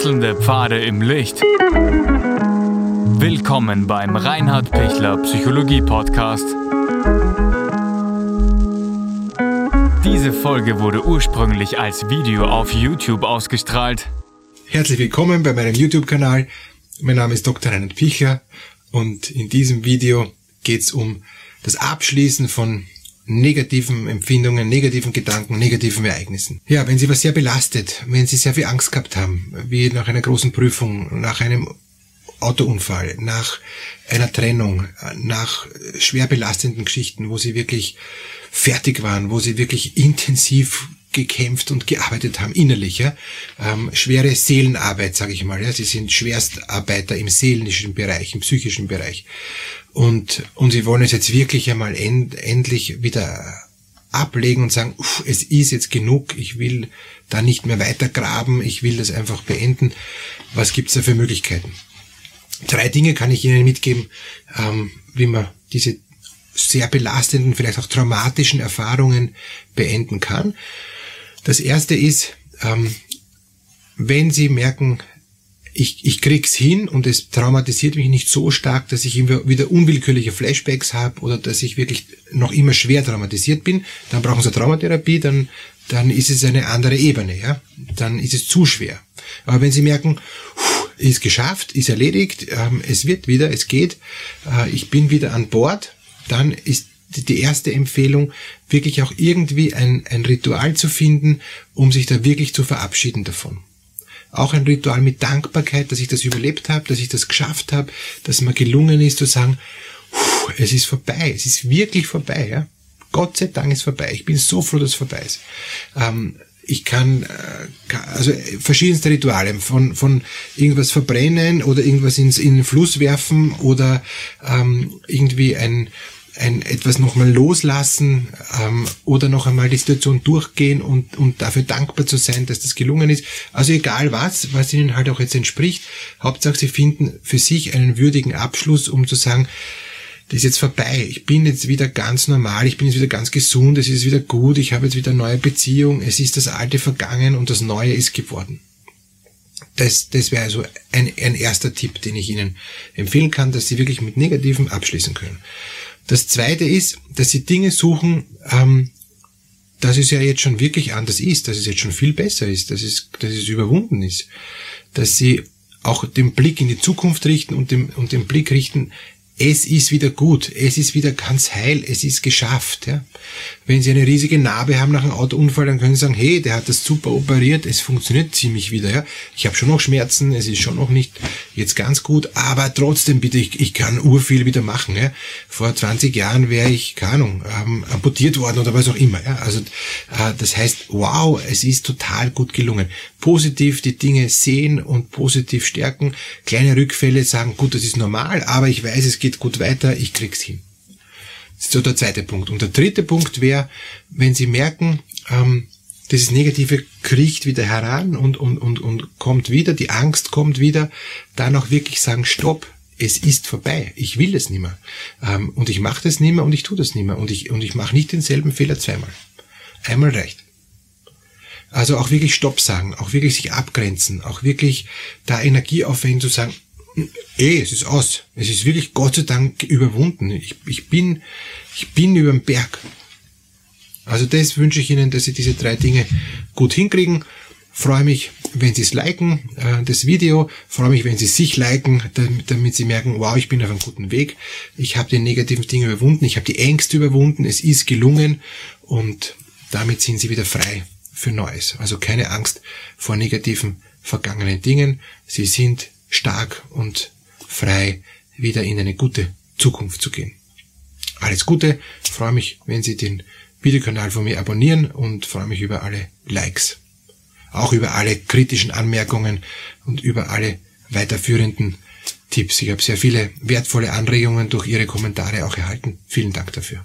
Wechselnde Pfade im Licht. Willkommen beim Reinhard Pichler Psychologie Podcast. Diese Folge wurde ursprünglich als Video auf YouTube ausgestrahlt. Herzlich willkommen bei meinem YouTube-Kanal. Mein Name ist Dr. Reinhard Pichler und in diesem Video geht es um das Abschließen von negativen Empfindungen, negativen Gedanken, negativen Ereignissen. Ja, wenn Sie was sehr belastet, wenn Sie sehr viel Angst gehabt haben, wie nach einer großen Prüfung, nach einem Autounfall, nach einer Trennung, nach schwer belastenden Geschichten, wo Sie wirklich fertig waren, wo Sie wirklich intensiv gekämpft und gearbeitet haben, innerlich. Ja? Ähm, schwere Seelenarbeit, sage ich mal. Ja? Sie sind Schwerstarbeiter im seelischen Bereich, im psychischen Bereich. Und, und sie wollen es jetzt wirklich einmal end, endlich wieder ablegen und sagen, uff, es ist jetzt genug, ich will da nicht mehr weiter graben, ich will das einfach beenden. Was gibt's da für Möglichkeiten? Drei Dinge kann ich Ihnen mitgeben, ähm, wie man diese sehr belastenden, vielleicht auch traumatischen Erfahrungen beenden kann. Das erste ist, ähm, wenn Sie merken, ich, ich krieg's hin und es traumatisiert mich nicht so stark, dass ich wieder unwillkürliche Flashbacks habe oder dass ich wirklich noch immer schwer traumatisiert bin, dann brauchen Sie Traumatherapie, dann, dann ist es eine andere Ebene, ja. Dann ist es zu schwer. Aber wenn Sie merken, ist geschafft, ist erledigt, ähm, es wird wieder, es geht, äh, ich bin wieder an Bord, dann ist die erste Empfehlung, wirklich auch irgendwie ein, ein Ritual zu finden, um sich da wirklich zu verabschieden davon. Auch ein Ritual mit Dankbarkeit, dass ich das überlebt habe, dass ich das geschafft habe, dass mir gelungen ist zu sagen, es ist vorbei, es ist wirklich vorbei. Ja? Gott sei Dank ist vorbei. Ich bin so froh, dass es vorbei ist. Ähm, ich kann, äh, also verschiedenste Rituale, von, von irgendwas verbrennen oder irgendwas ins, in den Fluss werfen oder ähm, irgendwie ein, ein etwas nochmal loslassen ähm, oder noch einmal die Situation durchgehen und, und dafür dankbar zu sein, dass das gelungen ist. Also egal was, was ihnen halt auch jetzt entspricht, Hauptsache sie finden für sich einen würdigen Abschluss, um zu sagen, das ist jetzt vorbei, ich bin jetzt wieder ganz normal, ich bin jetzt wieder ganz gesund, es ist wieder gut, ich habe jetzt wieder eine neue Beziehung, es ist das alte vergangen und das neue ist geworden. Das, das wäre also ein, ein erster Tipp, den ich Ihnen empfehlen kann, dass Sie wirklich mit Negativen abschließen können. Das zweite ist, dass sie Dinge suchen, ähm, dass es ja jetzt schon wirklich anders ist, dass es jetzt schon viel besser ist, dass es, dass es überwunden ist, dass sie auch den Blick in die Zukunft richten und den, und den Blick richten, es ist wieder gut, es ist wieder ganz heil, es ist geschafft. Ja. Wenn Sie eine riesige Narbe haben nach einem Autounfall, dann können Sie sagen, hey, der hat das super operiert, es funktioniert ziemlich wieder. Ja. Ich habe schon noch Schmerzen, es ist schon noch nicht jetzt ganz gut, aber trotzdem bitte, ich, ich kann urviel wieder machen. Ja. Vor 20 Jahren wäre ich, keine Ahnung, ähm, amputiert worden oder was auch immer. Ja. Also äh, das heißt, wow, es ist total gut gelungen. Positiv die Dinge sehen und positiv stärken. Kleine Rückfälle sagen, gut, das ist normal, aber ich weiß, es geht geht gut weiter, ich krieg's hin. Das ist so der zweite Punkt. Und der dritte Punkt wäre, wenn Sie merken, ähm, dieses Negative kriecht wieder heran und, und, und, und kommt wieder, die Angst kommt wieder, dann auch wirklich sagen, stopp, es ist vorbei, ich will es nicht mehr. Ähm, und ich mache das nicht mehr und ich tue das nicht mehr. Und ich, und ich mache nicht denselben Fehler zweimal. Einmal reicht. Also auch wirklich Stopp sagen, auch wirklich sich abgrenzen, auch wirklich da Energie aufwenden zu sagen, eh, es ist aus. Es ist wirklich Gott sei Dank überwunden. Ich, ich bin, ich bin über den Berg. Also das wünsche ich Ihnen, dass Sie diese drei Dinge gut hinkriegen. Freue mich, wenn Sie es liken, äh, das Video. Freue mich, wenn Sie sich liken, damit, damit Sie merken, wow, ich bin auf einem guten Weg. Ich habe die negativen Dinge überwunden. Ich habe die Ängste überwunden. Es ist gelungen. Und damit sind Sie wieder frei für Neues. Also keine Angst vor negativen vergangenen Dingen. Sie sind stark und frei wieder in eine gute Zukunft zu gehen. Alles Gute, freue mich, wenn Sie den Videokanal von mir abonnieren und freue mich über alle Likes. Auch über alle kritischen Anmerkungen und über alle weiterführenden Tipps. Ich habe sehr viele wertvolle Anregungen durch Ihre Kommentare auch erhalten. Vielen Dank dafür.